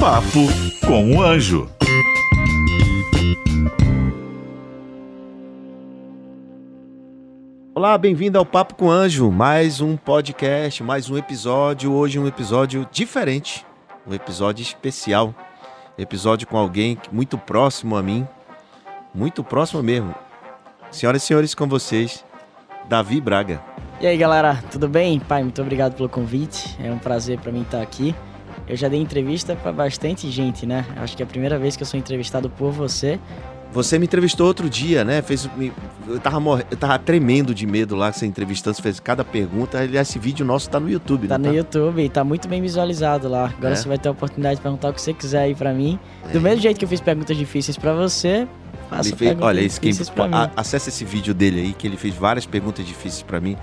Papo com o Anjo. Olá, bem-vindo ao Papo com o Anjo. Mais um podcast, mais um episódio. Hoje um episódio diferente um episódio especial. Episódio com alguém muito próximo a mim, muito próximo mesmo. Senhoras e senhores, com vocês, Davi Braga. E aí, galera, tudo bem? Pai, muito obrigado pelo convite. É um prazer para mim estar aqui. Eu já dei entrevista para bastante gente, né? Acho que é a primeira vez que eu sou entrevistado por você. Você me entrevistou outro dia, né? Fez, eu, tava mor... eu tava tremendo de medo lá, você entrevistando, você fez cada pergunta. Aliás, esse vídeo nosso tá no YouTube, Tá no tá? YouTube e tá muito bem visualizado lá. Agora é? você vai ter a oportunidade de perguntar o que você quiser aí pra mim. Do é. mesmo jeito que eu fiz perguntas difíceis para você, faço fez... Olha, esse quem... Acesse esse vídeo dele aí, que ele fez várias perguntas difíceis para mim.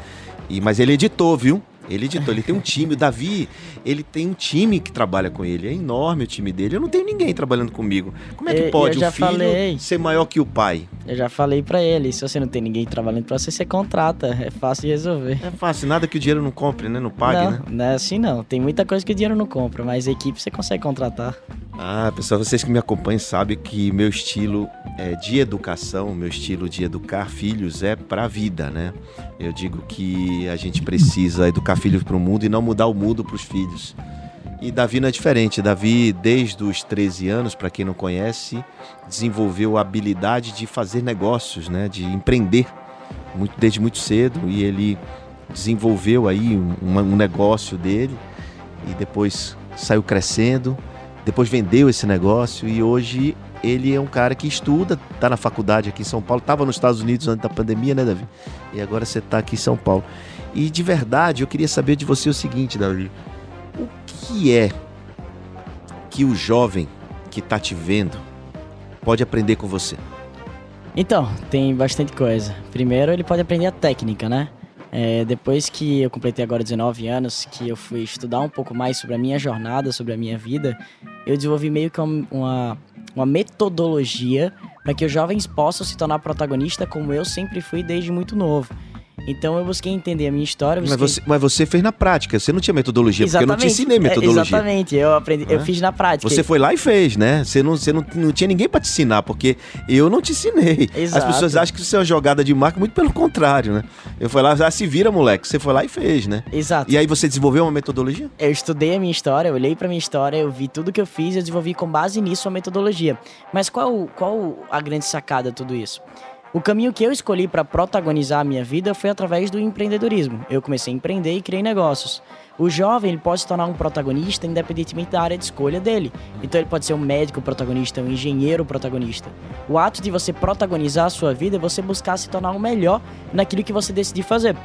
E... Mas ele editou, viu? Ele editou, ele tem um time. O Davi, ele tem um time que trabalha com ele. É enorme o time dele. Eu não tenho ninguém trabalhando comigo. Como é que pode o filho falei. ser maior que o pai? Eu já falei para ele. Se você não tem ninguém trabalhando para você, você contrata. É fácil de resolver. É fácil. Nada que o dinheiro não compre, né? Não pague, não, né? Não é assim não. Tem muita coisa que o dinheiro não compra, mas a equipe você consegue contratar. Ah, pessoal, vocês que me acompanham sabem que meu estilo é, de educação, meu estilo de educar filhos é para a vida, né? Eu digo que a gente precisa educar filhos para o mundo e não mudar o mundo para os filhos. E Davi não é diferente. Davi, desde os 13 anos, para quem não conhece, desenvolveu a habilidade de fazer negócios, né? De empreender muito, desde muito cedo e ele desenvolveu aí um, um negócio dele e depois saiu crescendo depois vendeu esse negócio e hoje ele é um cara que estuda, está na faculdade aqui em São Paulo, estava nos Estados Unidos antes da pandemia, né, Davi? E agora você está aqui em São Paulo. E de verdade, eu queria saber de você o seguinte, Davi: o que é que o jovem que está te vendo pode aprender com você? Então, tem bastante coisa. Primeiro, ele pode aprender a técnica, né? É, depois que eu completei agora 19 anos, que eu fui estudar um pouco mais sobre a minha jornada, sobre a minha vida, eu desenvolvi meio que uma, uma metodologia para que os jovens possam se tornar protagonista como eu sempre fui desde muito novo. Então eu busquei entender a minha história. Busquei... Mas, você, mas você fez na prática, você não tinha metodologia, exatamente, porque eu não te ensinei metodologia. É, exatamente, eu aprendi, é? eu fiz na prática. Você foi lá e fez, né? Você não, você não, não tinha ninguém para te ensinar, porque eu não te ensinei. Exato. As pessoas acham que isso é uma jogada de marca, muito pelo contrário, né? Eu fui lá, ah, se vira, moleque. Você foi lá e fez, né? Exato. E aí você desenvolveu uma metodologia? Eu estudei a minha história, eu olhei para minha história, eu vi tudo que eu fiz, eu desenvolvi com base nisso a metodologia. Mas qual, qual a grande sacada de tudo isso? O caminho que eu escolhi para protagonizar a minha vida foi através do empreendedorismo. Eu comecei a empreender e criei negócios. O jovem ele pode se tornar um protagonista independentemente da área de escolha dele. Então ele pode ser um médico protagonista, um engenheiro protagonista. O ato de você protagonizar a sua vida é você buscar se tornar o melhor naquilo que você decidir fazer.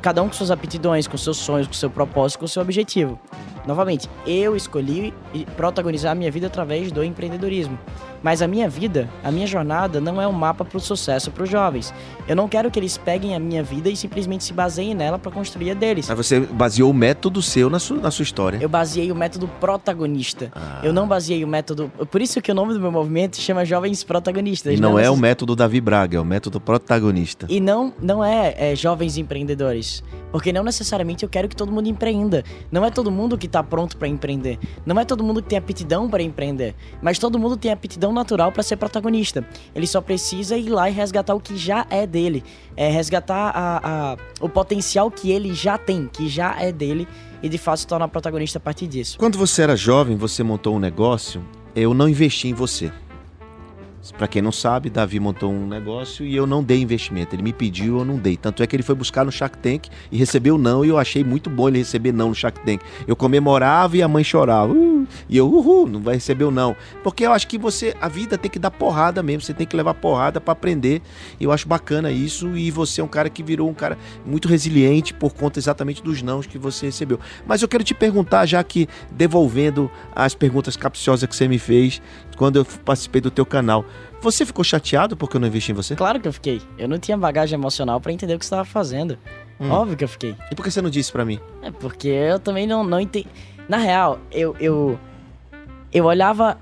Cada um com suas aptidões, com seus sonhos, com seu propósito, com seu objetivo. Novamente, eu escolhi protagonizar a minha vida através do empreendedorismo. Mas a minha vida, a minha jornada não é um mapa para o sucesso para os jovens. Eu não quero que eles peguem a minha vida e simplesmente se baseiem nela para construir a deles. Mas você baseou o método seu na sua, na sua história. Eu baseei o método protagonista. Ah. Eu não baseei o método. Por isso que o nome do meu movimento chama Jovens Protagonistas. E não, não é o método Davi Braga, é o método protagonista. E não, não é, é jovens empreendedores. Porque não necessariamente eu quero que todo mundo empreenda. Não é todo mundo que está pronto para empreender. Não é todo mundo que tem aptidão para empreender. Mas todo mundo tem aptidão natural para ser protagonista. Ele só precisa ir lá e resgatar o que já é dele. É resgatar a, a, o potencial que ele já tem, que já é dele. E de fato se tornar protagonista a partir disso. Quando você era jovem, você montou um negócio. Eu não investi em você. Para quem não sabe, Davi montou um negócio e eu não dei investimento. Ele me pediu, eu não dei. Tanto é que ele foi buscar no Shark Tank e recebeu não, e eu achei muito bom ele receber não no Shark Tank. Eu comemorava e a mãe chorava. Uh, e eu, uhul, não vai receber o não. Porque eu acho que você, a vida tem que dar porrada mesmo, você tem que levar porrada para aprender. Eu acho bacana isso e você é um cara que virou um cara muito resiliente por conta exatamente dos nãos que você recebeu. Mas eu quero te perguntar, já que devolvendo as perguntas capciosas que você me fez quando eu participei do teu canal, você ficou chateado porque eu não investi em você? Claro que eu fiquei. Eu não tinha bagagem emocional pra entender o que você estava fazendo. Hum. Óbvio que eu fiquei. E por que você não disse pra mim? É porque eu também não, não entendi. Na real, eu, eu, eu olhava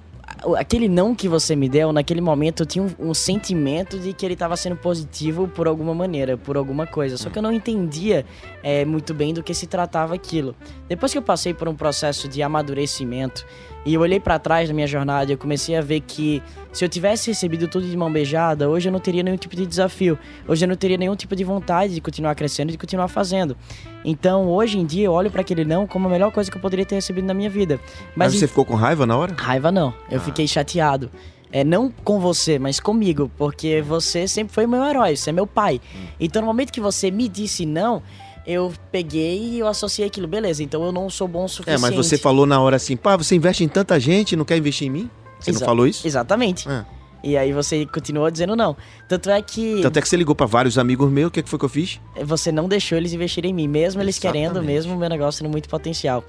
aquele não que você me deu, naquele momento eu tinha um, um sentimento de que ele estava sendo positivo por alguma maneira, por alguma coisa. Só que eu não entendia é, muito bem do que se tratava aquilo. Depois que eu passei por um processo de amadurecimento e eu olhei para trás da minha jornada e eu comecei a ver que se eu tivesse recebido tudo de mão beijada, hoje eu não teria nenhum tipo de desafio. Hoje eu não teria nenhum tipo de vontade de continuar crescendo e de continuar fazendo. Então, hoje em dia, eu olho para aquele não como a melhor coisa que eu poderia ter recebido na minha vida. Mas, Mas você ficou com raiva na hora? Raiva não. Eu ah. fiquei chateado. É, não com você, mas comigo, porque você sempre foi meu herói, você é meu pai. Hum. Então, no momento que você me disse não, eu peguei e eu associei aquilo, beleza, então eu não sou bom o suficiente. É, mas você falou na hora assim, pá, você investe em tanta gente não quer investir em mim? Você Exa não falou isso? Exatamente. É. E aí você continuou dizendo não. Tanto é que. Tanto é que você ligou para vários amigos meus, o que, que foi que eu fiz? Você não deixou eles investirem em mim, mesmo eles Exatamente. querendo, mesmo o meu negócio tendo muito potencial.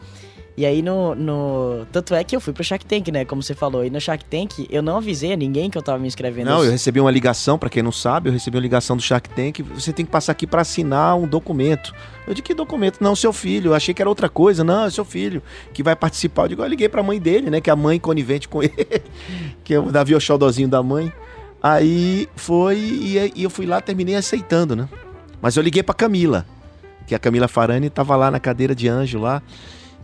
E aí no, no. Tanto é que eu fui pro Shark Tank, né? Como você falou. E no Shark Tank eu não avisei a ninguém que eu tava me inscrevendo. Não, eu recebi uma ligação, para quem não sabe, eu recebi uma ligação do Shark Tank. Você tem que passar aqui para assinar um documento. Eu de que documento? Não, seu filho. Eu achei que era outra coisa. Não, é seu filho que vai participar. Eu digo, eu liguei pra mãe dele, né? Que é a mãe conivente com ele. que é o Davi Oxodozinho da mãe. Aí foi e, e eu fui lá, terminei aceitando, né? Mas eu liguei pra Camila, que a Camila Farani tava lá na cadeira de anjo lá.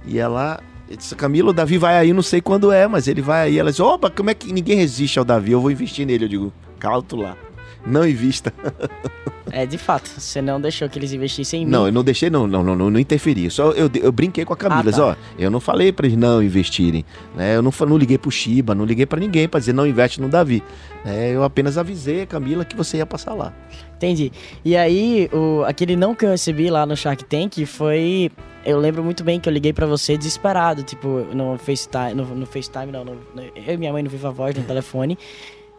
E ela disse, Camila, o Davi vai aí, não sei quando é, mas ele vai aí. Ela disse, opa, como é que ninguém resiste ao Davi? Eu vou investir nele. Eu digo, calto lá. Não invista. É, de fato, você não deixou que eles investissem em mim. Não, eu não deixei, não, não, não, não, interferi. Só eu, eu brinquei com a Camila, ah, tá. ó, eu não falei para eles não investirem, né? Eu não, não liguei pro Shiba, não liguei para ninguém para dizer não investe no Davi. É, eu apenas avisei a Camila que você ia passar lá. Entendi. E aí, o, aquele não que eu recebi lá no Shark Tank foi. Eu lembro muito bem que eu liguei para você desesperado, tipo, no FaceTime, no, no FaceTime, não, no, eu e minha mãe no Viva Voz, no telefone.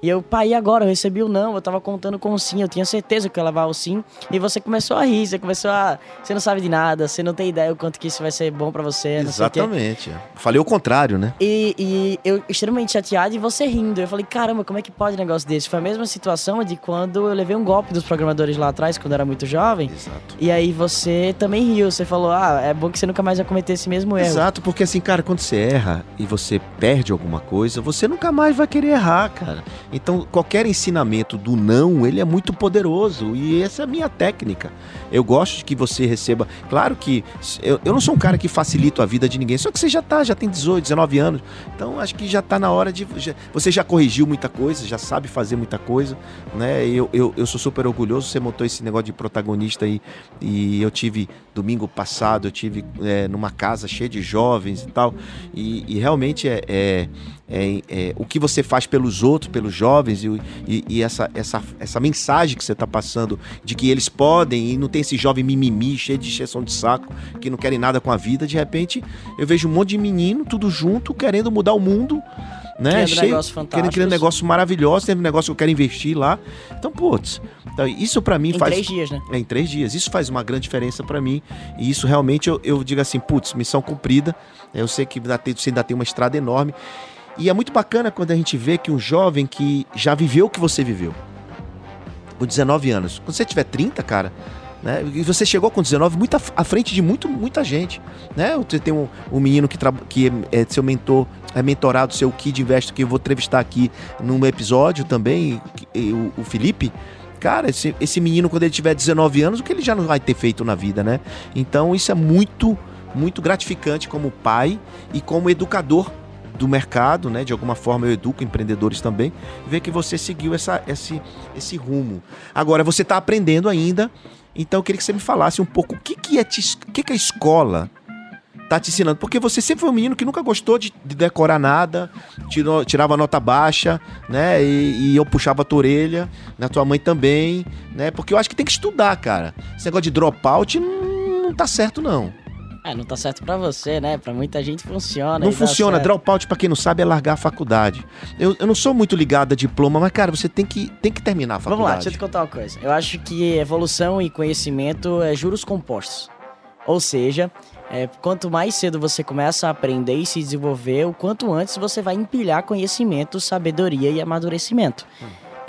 E eu, pai, agora? Eu recebi o não, eu tava contando com o sim, eu tinha certeza que eu ia levar o sim. E você começou a rir, você começou a. Você não sabe de nada, você não tem ideia o quanto que isso vai ser bom para você. Exatamente. Falei o contrário, né? E, e, eu extremamente chateado e você rindo. Eu falei, caramba, como é que pode um negócio desse? Foi a mesma situação de quando eu levei um golpe dos programadores lá atrás, quando eu era muito jovem. Exato. E aí você também riu, você falou, ah, é bom que você nunca mais vai cometer esse mesmo erro. Exato, porque assim, cara, quando você erra e você perde alguma coisa, você nunca mais vai querer errar, cara. Então, qualquer ensinamento do não, ele é muito poderoso e essa é a minha técnica. Eu gosto de que você receba. Claro que eu, eu não sou um cara que facilita a vida de ninguém, só que você já tá, já tem 18, 19 anos. Então, acho que já tá na hora de. Já, você já corrigiu muita coisa, já sabe fazer muita coisa, né? Eu, eu, eu sou super orgulhoso. Você montou esse negócio de protagonista aí e eu tive domingo passado, eu tive é, numa casa cheia de jovens e tal. E, e realmente é, é é, é, o que você faz pelos outros, pelos jovens, e, e, e essa, essa, essa mensagem que você está passando de que eles podem, e não tem esse jovem mimimi, cheio de exceção de saco, que não querem nada com a vida, de repente eu vejo um monte de menino, tudo junto, querendo mudar o mundo. Né? Cheio, negócio fantástico. Querendo, negócio maravilhoso, tem um negócio que eu quero investir lá. Então, putz, então, isso para mim em faz. Em três dias, né? É, em três dias. Isso faz uma grande diferença para mim. E isso realmente eu, eu digo assim, putz, missão cumprida. Eu sei que ainda tem, você ainda tem uma estrada enorme. E é muito bacana quando a gente vê que um jovem que já viveu o que você viveu, com 19 anos, quando você tiver 30, cara, né? E você chegou com 19 muito à frente de muito, muita gente, né? Você tem um, um menino que, que é, é, seu mentor, é mentorado, seu Kid Investor, que eu vou entrevistar aqui num episódio também, o, o Felipe. Cara, esse, esse menino, quando ele tiver 19 anos, o que ele já não vai ter feito na vida, né? Então, isso é muito, muito gratificante como pai e como educador do mercado, né? De alguma forma eu educo empreendedores também, ver que você seguiu essa, esse, esse rumo. Agora, você está aprendendo ainda, então eu queria que você me falasse um pouco o que, que, é, te, o que, que a escola tá te ensinando? Porque você sempre foi um menino que nunca gostou de, de decorar nada, tirou, tirava nota baixa, né? E, e, eu puxava a tua orelha, né? tua mãe também, né? Porque eu acho que tem que estudar, cara. Esse negócio de dropout não, não tá certo, não. É, não tá certo pra você, né? Pra muita gente funciona. Não funciona. Dropout, pra quem não sabe, é largar a faculdade. Eu, eu não sou muito ligado a diploma, mas, cara, você tem que, tem que terminar a Vamos lá, faculdade. deixa eu te contar uma coisa. Eu acho que evolução e conhecimento é juros compostos. Ou seja, é, quanto mais cedo você começa a aprender e se desenvolver, o quanto antes você vai empilhar conhecimento, sabedoria e amadurecimento.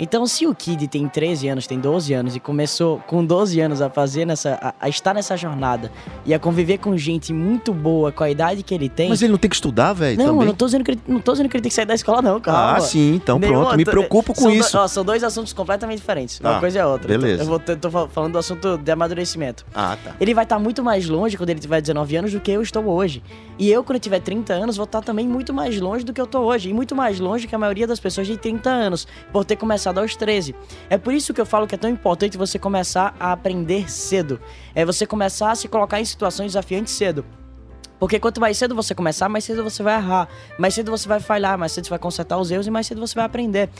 Então, se o Kid tem 13 anos, tem 12 anos e começou com 12 anos a fazer nessa. a, a estar nessa jornada e a conviver com gente muito boa com a idade que ele tem. Mas ele não tem que estudar, velho, não, eu também? não tô, dizendo que ele, não tô dizendo que ele tem que sair da escola, não, calma. Ah, sim, então Nenhum pronto. Me outro- preocupo com são do- isso. ó, são dois assuntos completamente diferentes. Uma Tá, coisa é outra. beleza. Eu, vou, eu tô fal- falando do assunto de amadurecimento. Ah, tá. Ele vai estar muito mais longe quando ele tiver 19 anos do que eu estou hoje. E eu, quando eu tiver 30 anos, vou estar também muito mais longe do que eu tô hoje. E muito mais longe que a maioria das pessoas de 30 anos, por ter começado aos 13. É por isso que eu falo que é tão importante você começar a aprender cedo. É você começar a se colocar em situações desafiantes cedo. Porque quanto mais cedo você começar, mais cedo você vai errar, mais cedo você vai falhar, mais cedo você vai consertar os erros e mais cedo você vai aprender.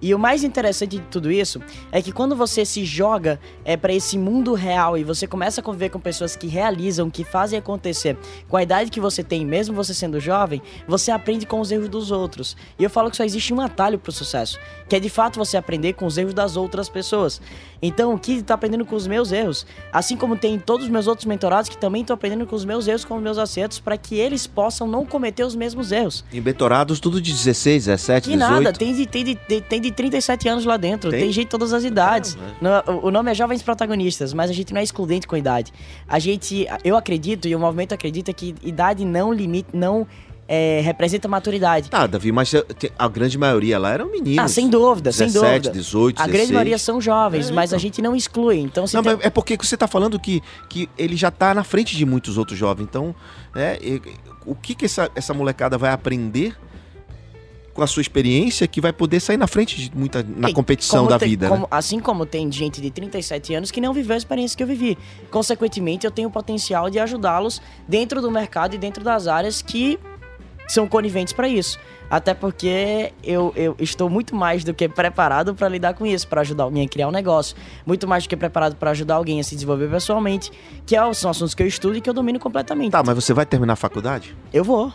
E o mais interessante de tudo isso é que quando você se joga é, para esse mundo real e você começa a conviver com pessoas que realizam, que fazem acontecer com a idade que você tem, mesmo você sendo jovem, você aprende com os erros dos outros. E eu falo que só existe um atalho pro sucesso, que é de fato você aprender com os erros das outras pessoas. Então, o Kid tá aprendendo com os meus erros, assim como tem todos os meus outros mentorados que também estão aprendendo com os meus erros, com os meus acertos, para que eles possam não cometer os mesmos erros. Em Betorados, tudo de 16, 17, Que 18. nada, tem de, tem, de, tem- de 37 anos lá dentro, Tem? tem, gente de todas as idades. Não, o- nome é Jovens Protagonistas, mas a gente não é excludente com idade. A gente, eu acredito e o movimento acredita que idade não limite, não é, representa maturidade. Tá, Davi, mas eh, a grande maioria lá eram meninos. Ah, sem dúvida, sem 17, dúvida. 18, A grande 16. maioria são jovens, É, mas a então. gente não exclui. Então, Não, tem- mas é porque você tá falando que, que ele já tá na frente de muitos outros jovens. Então, é, e- o que, que essa, essa molecada vai aprender com a sua experiência que vai poder sair na frente de muita na E competição da tem- vida, como- né? Assim como tem gente de 37 anos que não viveu a experiência que eu vivi. Consequentemente, eu tenho o potencial de ajudá-los dentro do mercado e dentro das áreas que são coniventes para isso. Até porque eu, eu estou muito mais do que preparado para lidar com isso, para ajudar alguém a criar um negócio, muito mais do que preparado para ajudar alguém a se desenvolver pessoalmente, que é- são assuntos que eu estudo e que eu domino completamente. Tá, mas você vai terminar a faculdade? Eu vou.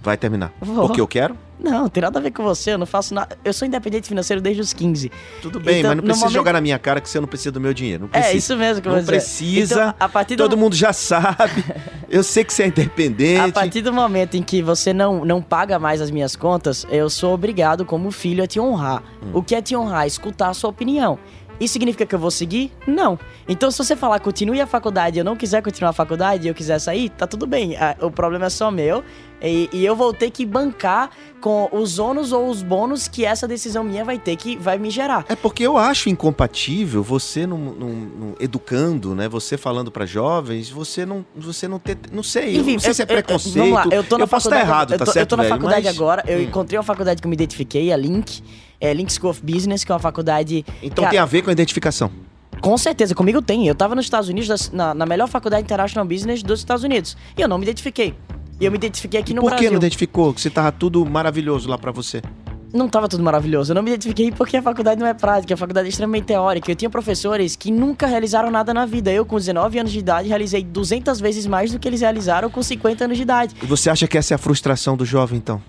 Vai terminar. Vou. Porque eu quero? Não, tem nada a ver com você, eu não faço nada. Eu sou independente financeiro desde os 15. Tudo bem, Então, mas não precisa momento- jogar na minha cara que você não precisa do meu dinheiro. É isso mesmo que eu Não vou dizer. precisa. Então, a partir do Todo mundo já sabe. Eu sei que você é independente. A partir do momento em que você não, não paga mais as minhas contas, eu sou obrigado, como filho, a te honrar. Hum. O que é te honrar? Escutar a sua opinião. Isso significa que eu vou seguir? Não. Então, se você falar continue a faculdade e eu não quiser continuar a faculdade e eu quiser sair, tá tudo bem. Ah, O problema é só meu. E, e eu vou ter que bancar com os ônus ou os bônus que essa decisão minha vai ter que vai me gerar. É porque eu acho incompatível você não, não- não- educando, né? Você falando pra jovens, você não, você não ter, não sei, eu Enfim, não sei se é eu- eu- preconceito. Vamos lá, eu tô na posso estar errado, eu tá tô, certo, Eu tô na velho? faculdade Mas- agora, eu Hum. encontrei uma faculdade que eu me identifiquei, a Link, é, Link School of Business, que é uma faculdade. Então Cara, tem a ver com a identificação. Com certeza, comigo tem. Eu tava nos Estados Unidos, na, na melhor faculdade International Business dos Estados Unidos. E eu não me identifiquei. E eu me identifiquei aqui no Por que Brasil. não identificou? Que você tava tudo maravilhoso lá pra você. Não tava tudo maravilhoso. Eu não me identifiquei porque a faculdade não é prática, a faculdade é extremamente teórica. Eu tinha professores que nunca realizaram nada na vida. Eu, com 19 anos de idade, realizei 200 vezes mais do que eles realizaram com 50 anos de idade. E você acha que essa é a frustração do jovem, então?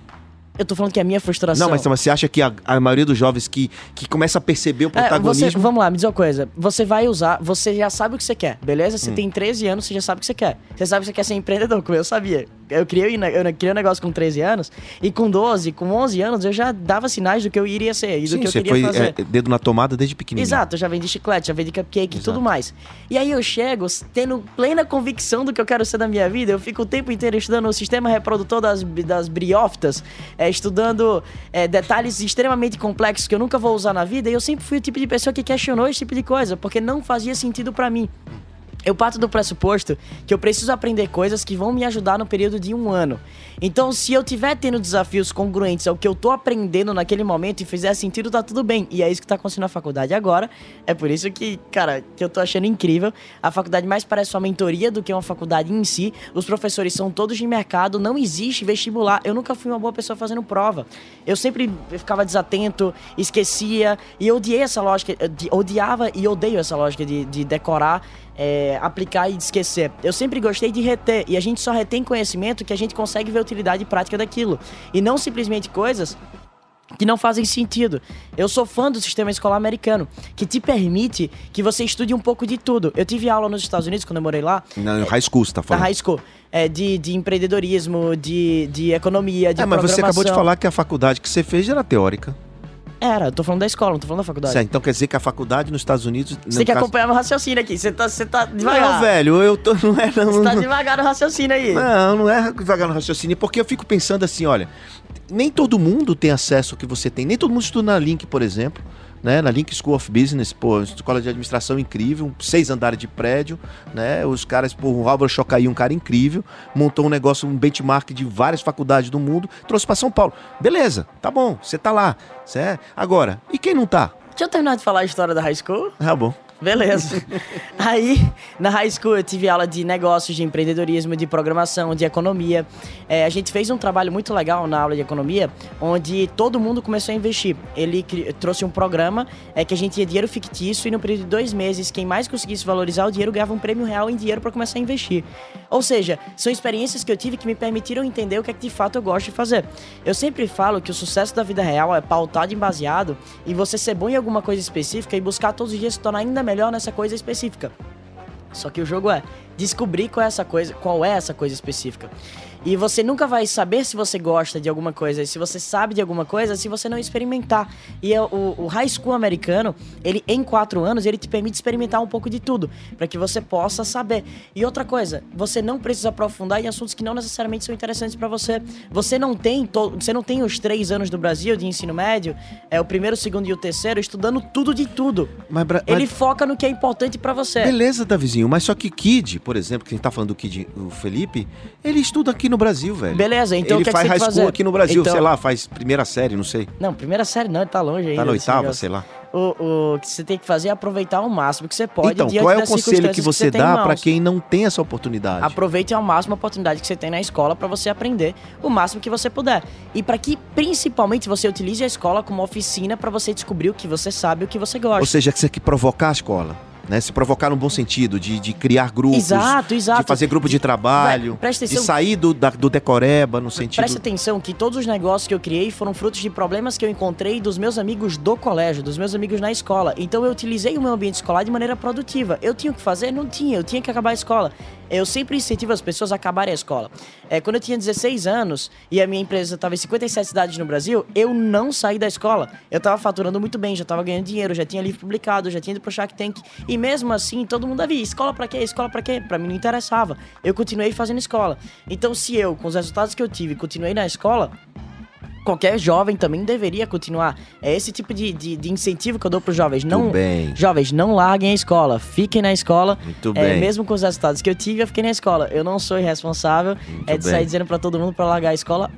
Eu tô falando que é a minha frustração. Não, mas, mas você acha que a, a maioria dos jovens que, que começa a perceber o É, você, protagonismo... vamos lá, me diz uma coisa. Você vai usar, você já sabe o que você quer, beleza? Hum. Você tem 13 anos, você já sabe o que você quer. Você sabe que você quer ser empreendedor, como eu sabia. Eu criei, eu criei um negócio com 13 anos, e com 12, com 11 anos, eu já dava sinais do que eu iria ser e do Sim, que eu você queria foi fazer. é, dedo na tomada desde pequenininho. Exato, eu já vendi chiclete, já vendi cupcake e tudo mais. E aí eu chego tendo plena convicção do que eu quero ser da minha vida. Eu fico o tempo inteiro estudando o sistema reprodutor das, das briófitas, é, estudando é, detalhes extremamente complexos que eu nunca vou usar na vida. E eu sempre fui o tipo de pessoa que questionou esse tipo de coisa, porque não fazia sentido pra mim. Eu parto do pressuposto que eu preciso aprender coisas que vão me ajudar no período de um ano. Então, se eu tiver tendo desafios congruentes ao que eu tô aprendendo naquele momento e fizer sentido, tá tudo bem. E é isso que tá acontecendo na faculdade agora. É por isso que, cara, que eu tô achando incrível. A faculdade mais parece uma mentoria do que uma faculdade em si. Os professores são todos de mercado, não existe vestibular. Eu nunca fui uma boa pessoa fazendo prova. Eu sempre ficava desatento, esquecia. E odiei essa lógica, odiava e odeio essa lógica de, de decorar é, aplicar e esquecer. Eu sempre gostei de reter, e a gente só retém conhecimento que a gente consegue ver utilidade prática daquilo. E não simplesmente coisas que não fazem sentido. Eu sou fã do sistema escolar americano, que te permite que você estude um pouco de tudo. Eu tive aula nos Estados Unidos quando eu morei lá. Na high school, você tá Na falando. high school. É, de, de empreendedorismo, de, de economia, de É, mas você acabou de falar que a faculdade que você fez era teórica. Era, eu tô falando da escola, não tô falando da faculdade. Certo, então quer dizer que a faculdade nos Estados Unidos. Você tem que acompanhar meu raciocínio aqui. Você tá, você tá devagar. Não, velho, eu tô. Não é, não. Você tá devagar no raciocínio aí. Não, não é devagar no raciocínio, porque eu fico pensando assim, olha, nem todo mundo tem acesso ao que você tem, nem todo mundo estuda na Link, por exemplo, né? Na Link School of Business, pô, escola de administração incrível, seis andares de prédio, né? Os caras, pô, o Álvaro Chocaí, um cara incrível, montou um negócio, um benchmark de várias faculdades do mundo, trouxe pra São Paulo. Beleza, tá bom, você tá lá, certo? Agora, e quem não tá? Deixa eu terminar de falar a história da high school. Tá bom. Beleza. Aí, na high school, eu tive aula de negócios, de empreendedorismo, de programação, de economia. É, a gente fez um trabalho muito legal na aula de economia, onde todo mundo começou a investir. Ele trouxe um programa é, que a gente tinha dinheiro fictício e no período de dois meses, quem mais conseguisse valorizar o dinheiro ganhava um prêmio real em dinheiro para começar a investir. Ou seja, são experiências que eu tive que me permitiram entender o que é que de fato eu gosto de fazer. Eu sempre falo que o sucesso da vida real é pautado e baseado em você ser bom em alguma coisa específica e buscar todos os dias se tornar ainda melhor nessa coisa específica. Só que o jogo é descobrir qual é essa coisa, qual é essa coisa específica. E você nunca vai saber se você gosta de alguma coisa, se você sabe de alguma coisa, se você não experimentar. E é o, o high school americano, ele em quatro anos, ele te permite experimentar um pouco de tudo, para que você possa saber. E outra coisa, você não precisa aprofundar em assuntos que não necessariamente são interessantes para você. Você não tem, você não tem os três anos do Brasil de ensino médio, é o primeiro, o segundo e o terceiro, estudando tudo de tudo. Mas, Bra- Ele mas- foca no que é importante para você. Beleza, Davizinho, mas só que Kid, por exemplo, que a gente tá falando do Kid, o Felipe, ele estuda aqui no Brasil, velho. Beleza, então ele o que é que faz você tem high que school aqui no Brasil, Então- sei lá, faz primeira série, não sei. Não, primeira série não, ele tá longe ainda. Tá na oitava, sei lá. O, o que você tem que fazer é aproveitar o máximo que você pode então, qual é o conselho que você tem em dá pra mãos. quem não tem essa oportunidade? Aproveite ao máximo a oportunidade que você tem na escola para você aprender o máximo que você puder. E para que principalmente você utilize a escola como oficina para você descobrir o que você sabe e o que você gosta. Ou seja, que você quer provocar a escola, né? Se provocar no bom sentido, de, de criar grupos, Exato, exato. de fazer grupo de trabalho, Vai, presta de atenção. sair do, da- do decoreba, no sentido... Presta atenção que todos os negócios que eu criei foram frutos de problemas que eu encontrei dos meus amigos do colégio, dos meus amigos na escola. Então eu utilizei o meu ambiente escolar de maneira produtiva. Eu tinha o que fazer? Não tinha, eu tinha que acabar a escola. Eu sempre incentivo as pessoas a acabarem a escola. É, quando eu tinha 16 anos e a minha empresa estava em 57 cidades no Brasil, eu não saí da escola. Eu estava faturando muito bem, já estava ganhando dinheiro, já tinha livro publicado, já tinha ido pro Shark Tank. E mesmo assim, todo mundo havia, escola pra quê? Escola pra quê? Pra mim não interessava. Eu continuei fazendo escola. Então, se eu, com os resultados que eu tive, continuei na escola, qualquer jovem também deveria continuar. É esse tipo de, de, de incentivo que eu dou pros jovens. Não, bem. Jovens, não larguem a escola, fiquem na escola. Muito É, bem. mesmo com os resultados que eu tive, eu fiquei na escola. Eu não sou irresponsável Muito é de bem. sair dizendo pra todo mundo pra largar a escola.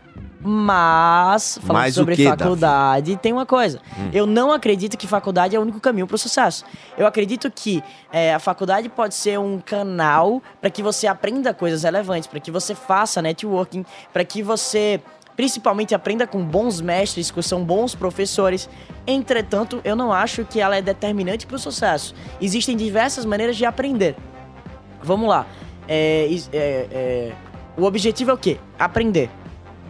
Mas, falando Mas o sobre quê, Davi? faculdade, tem uma coisa. Hum. Eu não acredito que faculdade é o único caminho pro sucesso. Eu acredito que é, a faculdade pode ser um canal para que você aprenda coisas relevantes, para que você faça networking, para que você principalmente aprenda com bons mestres, que são bons professores. Entretanto, eu não acho que ela é determinante para o sucesso. Existem diversas maneiras de aprender. Vamos lá. É, é, é, o objetivo é o quê? Aprender.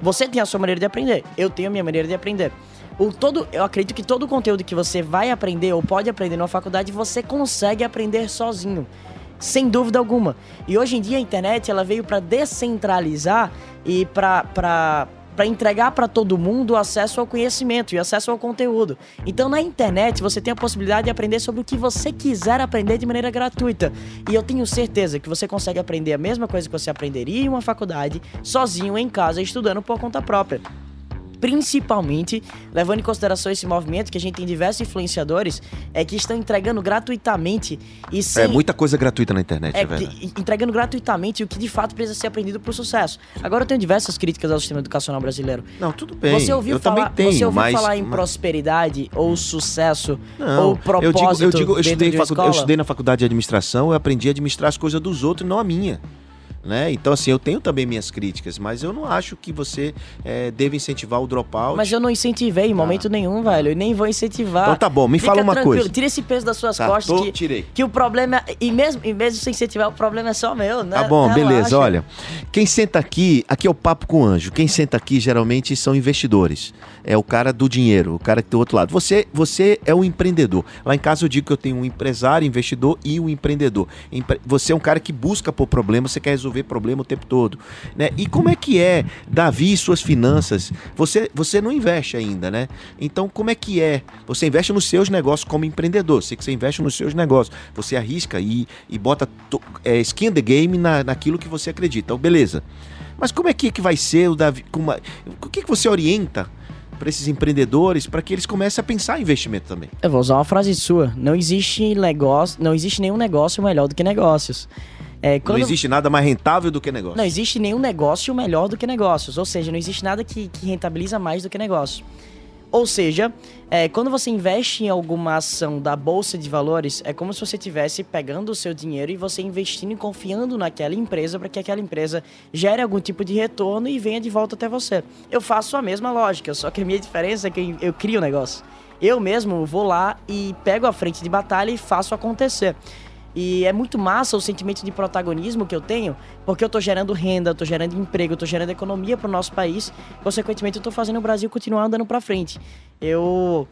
Você tem a sua maneira de aprender, eu tenho a minha maneira de aprender. O todo, eu acredito que todo o conteúdo que você vai aprender ou pode aprender numa faculdade, você consegue aprender sozinho. Sem dúvida alguma. E hoje em dia a internet ela veio para descentralizar e para para entregar para todo mundo acesso ao conhecimento e acesso ao conteúdo. Então na internet você tem a possibilidade de aprender sobre o que você quiser aprender de maneira gratuita. E eu tenho certeza que você consegue aprender a mesma coisa que você aprenderia em uma faculdade, sozinho em casa, estudando por conta própria principalmente levando em consideração esse movimento que a gente tem diversos influenciadores é que estão entregando gratuitamente e sem É muita coisa gratuita na internet, é, é, que- entregando gratuitamente o que de fato precisa ser aprendido para o sucesso. Agora eu tenho diversas críticas ao sistema educacional brasileiro. Não, tudo bem. você ouviu eu falar, também tenho, você ouviu mas... falar em mas- prosperidade ou sucesso Não, ou propósito eu digo, eu digo, eu estudei, de facu- eu estudei na faculdade de administração, eu aprendi a administrar as coisas dos outros, não a minha. Né? Então, assim, eu tenho também minhas críticas, mas eu não acho que você é, deve incentivar o dropout. Mas eu não incentivei em momento nenhum, velho. E nem vou incentivar. Então tá bom, me Fica fala uma coisa. Tira esse peso das suas Tá, costas. tô- que, tirei. que o problema. E mesmo, e mesmo sem incentivar, o problema é só meu, né? Tá bom, Relaxa. beleza. Olha, quem senta aqui, aqui é o papo com o anjo. Quem senta aqui geralmente são investidores. É o cara do dinheiro, o cara que tem do outro lado. Você, você é um empreendedor. Lá em casa eu digo que eu tenho um empresário, investidor e um empreendedor. Empre- Você é um cara que busca por problema, você quer resolver problema o tempo todo, né? E como é que é Davi e suas finanças? Você, você não investe ainda, né? Então como é que é? Você investe nos seus negócios como empreendedor. Sei que você investe nos seus negócios. Você arrisca e, e bota é, skin in the game na, naquilo que você acredita. Então, beleza. Mas como é que, que vai ser o Davi? como é- o que, que você orienta para esses empreendedores para que eles comecem a pensar em investimento também? Eu vou usar uma frase sua. Não existe negócio, não existe nenhum negócio melhor do que negócios. É, quando- Não existe nada mais rentável do que negócio. Não existe nenhum negócio melhor do que negócios. Ou seja, não existe nada que, que rentabiliza mais do que negócio. Ou seja, é, quando você investe em alguma ação da bolsa de valores, é como se você estivesse pegando o seu dinheiro e você investindo e confiando naquela empresa para que aquela empresa gere algum tipo de retorno e venha de volta até você. Eu faço a mesma lógica, só que a minha diferença é que eu crio o negócio. Eu mesmo vou lá e pego a frente de batalha e faço acontecer. E é muito massa o sentimento de protagonismo que eu tenho, porque eu tô gerando renda, tô gerando emprego, tô gerando economia pro nosso país. Consequentemente, eu tô fazendo o Brasil continuar andando pra frente. Eu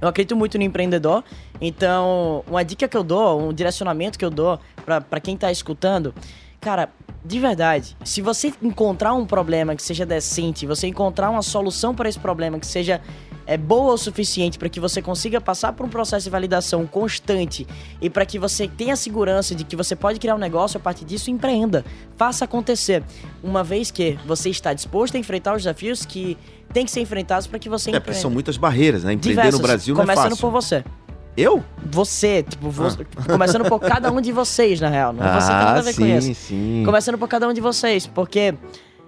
eu acredito muito no empreendedor, então uma dica que eu dou, um direcionamento que eu dou pra quem tá escutando, cara, de verdade, se você encontrar um problema que seja decente, você encontrar uma solução para esse problema que seja é boa o suficiente para que você consiga passar por um processo de validação constante e para que você tenha segurança de que você pode criar um negócio a partir disso, empreenda. Faça acontecer. Uma vez que você está disposto a enfrentar os desafios que têm que ser enfrentados para que você É, porque empreenda. são muitas barreiras, né? Empreender Diversas. no Brasil não é Começando por você. Eu? Você, tipo, vo- começando por cada um de vocês, na real. Não é você que tem nada a ver sim, com isso. sim. Começando por cada um de vocês, porque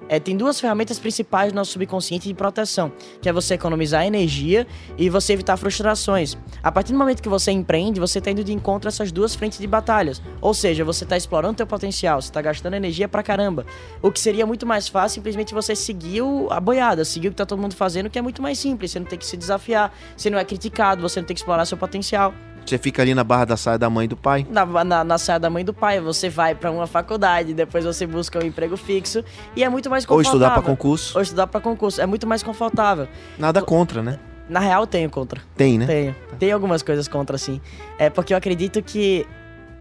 é, tem duas ferramentas principais do nosso subconsciente de proteção, que é você economizar energia e você evitar frustrações. A partir do momento que você empreende, você está indo de encontro a essas duas frentes de batalhas. Ou seja, você está explorando teu potencial, você está gastando energia pra caramba. O que seria muito mais fácil simplesmente você seguir a boiada, seguir o que tá todo mundo fazendo, que é muito mais simples. Você não tem que se desafiar, você não é criticado, você não tem que explorar seu potencial Você fica ali na barra da saia da mãe e do pai. na, na, na saia da mãe do pai, você vai pra uma faculdade, depois você busca um emprego fixo e é muito mais Ou confortável. estudar para concurso. Ou estudar pra concurso, é muito mais confortável. Nada contra, né? Na real, tenho contra. Tem, né? Tenho. Tem algumas coisas contra, sim. É porque eu acredito que.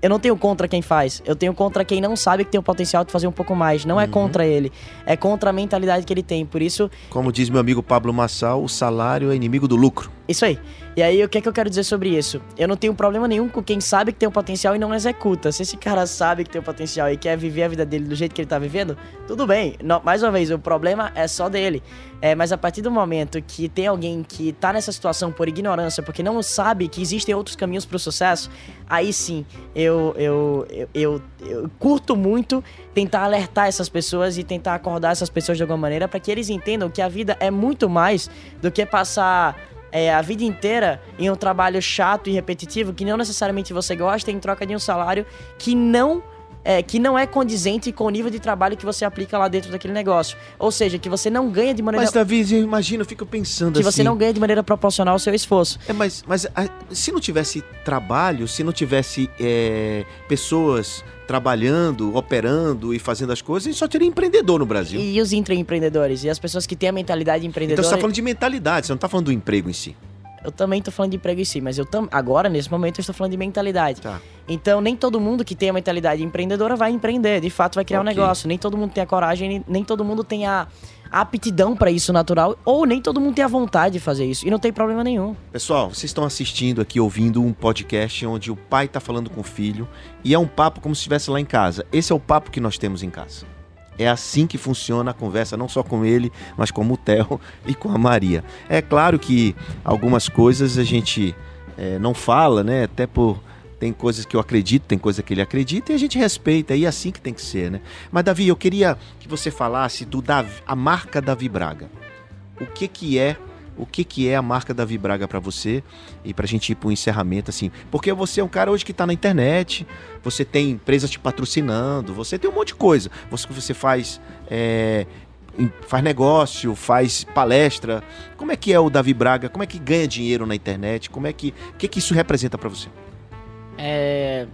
Eu não tenho contra quem faz. Eu tenho contra quem não sabe que tem o potencial de fazer um pouco mais. Não é Uhum. contra ele. É contra a mentalidade que ele tem. Por isso, Como diz meu amigo Pablo Massal, o salário é inimigo do lucro. Isso aí. E aí, o que é que eu quero dizer sobre isso? Eu não tenho problema nenhum com quem sabe que tem um potencial e não executa. Se esse cara sabe que tem um potencial e quer viver a vida dele do jeito que ele tá vivendo, tudo bem. Mais uma vez, o problema é só dele. É, mas a partir do momento que tem alguém que tá nessa situação por ignorância, porque não sabe que existem outros caminhos pro sucesso, aí sim, eu, eu, eu, eu, eu curto muito tentar alertar essas pessoas e tentar acordar essas pessoas de alguma maneira para que eles entendam que a vida é muito mais do que passar é, a vida inteira em um trabalho chato e repetitivo que não necessariamente você gosta em troca de um salário que não é, que não é condizente com o nível de trabalho que você aplica lá dentro daquele negócio. Ou seja, que você não ganha de maneira Mas, Davi, eu imagino, eu fico pensando que assim. você não ganha de maneira proporcional ao seu esforço. É, mas, mas a- se não tivesse trabalho, se não tivesse é, pessoas trabalhando, operando e fazendo as coisas, a gente só teria empreendedor no Brasil. E os intraempreendedores e as pessoas que têm a mentalidade Então empreendedora. você tá falando de mentalidade, você não tá falando do emprego em si. Eu também tô falando de emprego em si, mas eu tam... agora, nesse momento, eu estou falando de mentalidade. Tá. Então, nem todo mundo que tem a mentalidade empreendedora vai empreender, de fato vai criar um Ok. negócio. Nem todo mundo tem a coragem, nem- todo mundo tem a, aptidão para isso natural, ou nem todo mundo tem a vontade de fazer isso. E não tem problema nenhum. Pessoal, vocês estão assistindo aqui, ouvindo um podcast onde o pai tá falando com o filho e é um papo como se estivesse lá em casa. Esse é o papo que nós temos em casa. É assim que funciona a conversa, não só com ele, mas com o Theo e com a Maria. É claro que algumas coisas a gente eh, não fala, né? Até por. Tem coisas que eu acredito, tem coisa que ele acredita e a gente respeita, e é assim que tem que ser, né? Mas, Davi, eu queria que você falasse do Davi, a marca Davi Braga. O que, que é o que, que é a marca Davi Braga para você e pra gente ir pro encerramento, assim. Porque você é um cara hoje que tá na internet, você tem empresas te patrocinando, você tem um monte de coisa. Você, você faz. é, faz negócio, faz palestra. Como é que é o Davi Braga? Como é que ganha dinheiro na internet? Como é que. O que, que isso representa para você? É...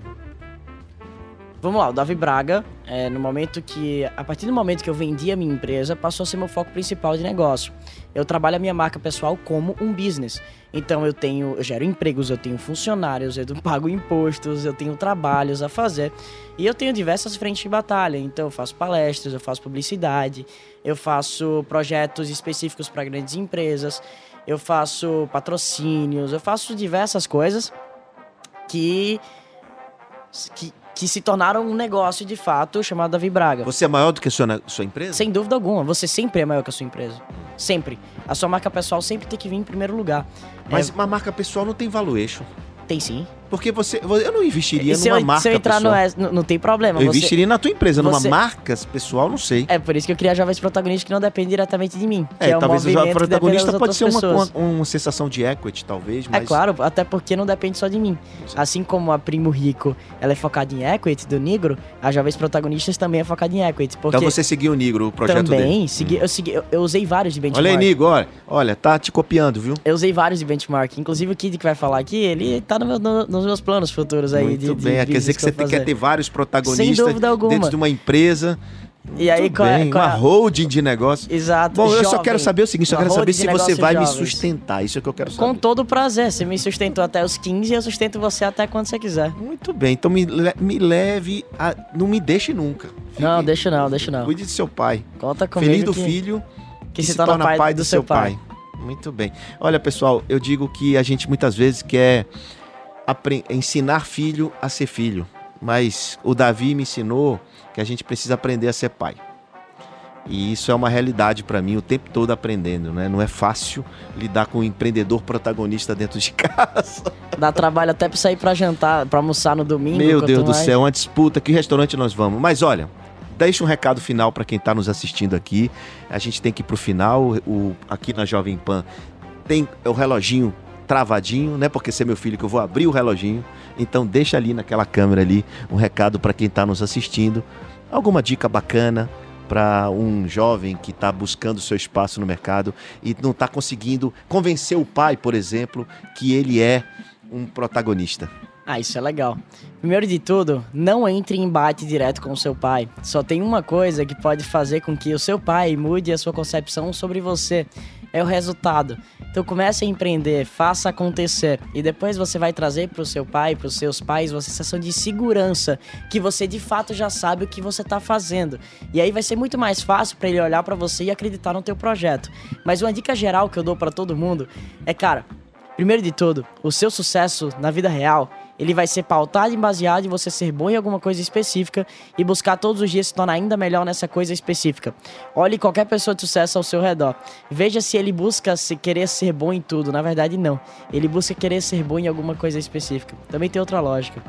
Vamos lá, o Davi Braga, é, no momento que. A partir do momento que eu vendi a minha empresa, passou a ser meu foco principal de negócio. Eu trabalho a minha marca pessoal como um business. Então eu tenho. Eu gero empregos, eu tenho funcionários, eu pago impostos, eu tenho trabalhos a fazer. E eu tenho diversas frentes de batalha. Então eu faço palestras, eu faço publicidade, eu faço projetos específicos para grandes empresas, eu faço patrocínios, eu faço diversas coisas que, que, que se tornaram um negócio de fato chamado Davi Braga. Você é maior do que a sua, sua empresa? Sem dúvida alguma, você sempre é maior que a sua empresa. Sempre. A sua marca pessoal sempre tem que vir em primeiro lugar. Mas É, uma marca pessoal não tem valuation. tem sim. Porque você. Eu não investiria se numa eu, marca se eu entrar pessoal. no não, não tem problema. Eu você- investiria na tua empresa, numa você- marca pessoal, não sei. É por isso que eu queria jovens protagonistas que não dependem diretamente de mim. É, um talvez o movimento que depende protagonista pode ser uma, uma, uma sensação de equity, talvez, mas. É claro, até porque não depende só de mim. Assim como a Primo Rico ela é focada em equity do Negro, a Jovens Protagonistas também é focada em equity. Porque Então você seguiu o Nigro, o projeto também dele. Hum. segui, eu, segui, eu, eu usei vários de benchmark. Olha aí, Nigo, olha, olha, tá te copiando, viu? Eu usei vários de benchmark. Inclusive o Kid que vai falar aqui, ele tá no meu- no- nos meus planos futuros aí. Muito de, de bem, quer dizer business que você quer ter vários protagonistas dentro de uma empresa. E aí, Muito qual é- bem, qual é uma a- holding de negócio. Exato. Bom, eu só jovem, quero saber o seguinte, eu uma quero saber se você vai me jovens. sustentar, isso é que eu quero saber. Com todo prazer. Você me sustentou até os 15 e eu sustento você até quando você quiser. Muito bem, então me, me leve, a, não me deixe nunca. Não, deixa não, deixa não. Cuide de seu pai. Conta comigo Feliz do que, filho que se, torna, pai, do, seu pai. Muito bem. Olha, pessoal, eu digo que a gente muitas vezes quer ensinar filho a ser filho, mas o Davi me ensinou que a gente precisa aprender a ser pai. E isso é uma realidade para mim o tempo todo aprendendo, né? Não é fácil lidar com um empreendedor protagonista dentro de casa. Dá trabalho até pra sair pra jantar, pra almoçar no domingo. Meu Deus do mais- céu, uma disputa. Que restaurante nós vamos? Mas olha, deixa um recado final para quem está nos assistindo aqui. A gente tem que ir pro final. O, aqui na Jovem Pan tem o reloginho travadinho, né? Porque você é meu filho que eu vou abrir o reloginho. Então deixa ali naquela câmera ali um recado para quem está nos assistindo. Alguma dica bacana para um jovem que está buscando seu espaço no mercado e não está conseguindo convencer o pai, por exemplo, que ele é um protagonista. Ah, isso é legal. Primeiro de tudo, não entre em embate direto com o seu pai. Só tem uma coisa que pode fazer com que o seu pai mude a sua concepção sobre você. É o resultado. Então comece a empreender, faça acontecer. E depois você vai trazer para o seu pai, para os seus pais, uma sensação de segurança. Que você de fato já sabe o que você está fazendo. E aí vai ser muito mais fácil para ele olhar para você e acreditar no teu projeto. Mas uma dica geral que eu dou para todo mundo é, cara, Primeiro de tudo, o seu sucesso na vida real, ele vai ser pautado e baseado em você ser bom em alguma coisa específica e buscar todos os dias se tornar ainda melhor nessa coisa específica. Olhe qualquer pessoa de sucesso ao seu redor. Veja se ele busca se querer ser bom em tudo. Na verdade, não. Ele busca querer ser bom em alguma coisa específica. Também tem outra lógica.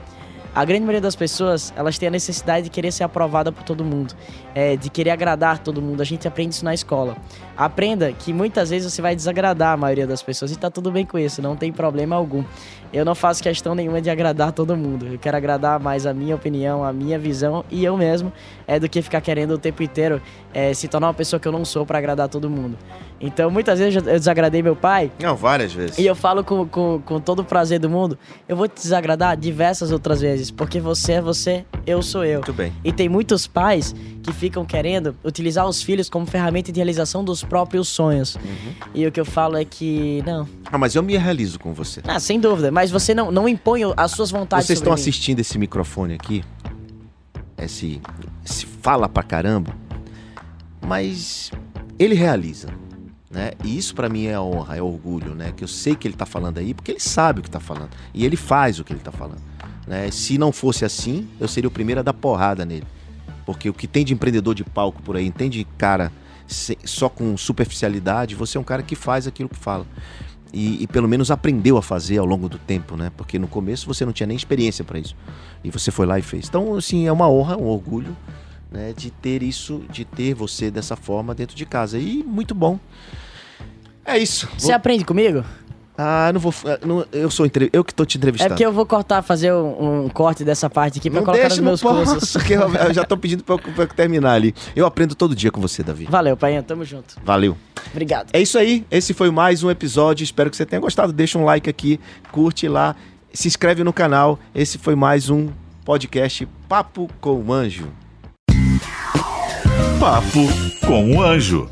A grande maioria das pessoas, elas têm a necessidade de querer ser aprovada por todo mundo, é, de querer agradar todo mundo. A gente aprende isso na escola. Aprenda que muitas vezes você vai desagradar a maioria das pessoas e tá tudo bem com isso, não tem problema algum. Eu não faço questão nenhuma de agradar todo mundo. Eu quero agradar mais a minha opinião, a minha visão e eu mesmo, é do que ficar querendo o tempo inteiro é, se tornar uma pessoa que eu não sou pra agradar todo mundo. Então, muitas vezes eu desagradei meu pai, Não, várias vezes. e eu falo com, com, com todo o prazer do mundo, eu vou te desagradar diversas outras vezes, porque você é você, eu sou eu. Muito bem. E tem muitos pais que ficam querendo utilizar os filhos como ferramenta de realização dos próprios sonhos. E o que eu falo é que, não, Ah, mas eu me realizo com você. ah, sem dúvida, mas você não, não impõe as suas vontades Vocês estão mim. assistindo esse microfone aqui? Esse, esse fala pra caramba, mas ele realiza, né? E isso pra mim é honra, é orgulho, né? Que eu sei que ele tá falando aí, porque ele sabe o que tá falando e ele faz o que ele tá falando, né? Se não fosse assim, eu seria o primeiro a dar porrada nele, porque o que tem de empreendedor de palco por aí, entende, cara, se- só com superficialidade, você é um cara que faz aquilo que fala. E, e pelo menos aprendeu a fazer ao longo do tempo, né? Porque no começo você não tinha nem experiência para isso. E você foi lá e fez. Então, assim, é uma honra, um orgulho, né? De ter isso, de ter você dessa forma dentro de casa. E muito bom. É isso. Você aprende comigo? Ah, não vou. não- eu sou entre... eu que tô te É entrevistando. porque eu vou cortar, fazer um, um corte dessa parte aqui pra não colocar deixa, nos meus não cursos. posso, que eu, eu já tô pedindo pra eu, pra eu terminar ali. Eu aprendo todo dia com você, Davi. Valeu, Painha, tamo junto. Valeu. Obrigado. É isso aí. Esse foi mais um episódio. Espero que você tenha gostado. Deixa um like aqui, curte lá, se inscreve no canal. Esse foi mais um podcast Papo com o Anjo. Papo com o Anjo.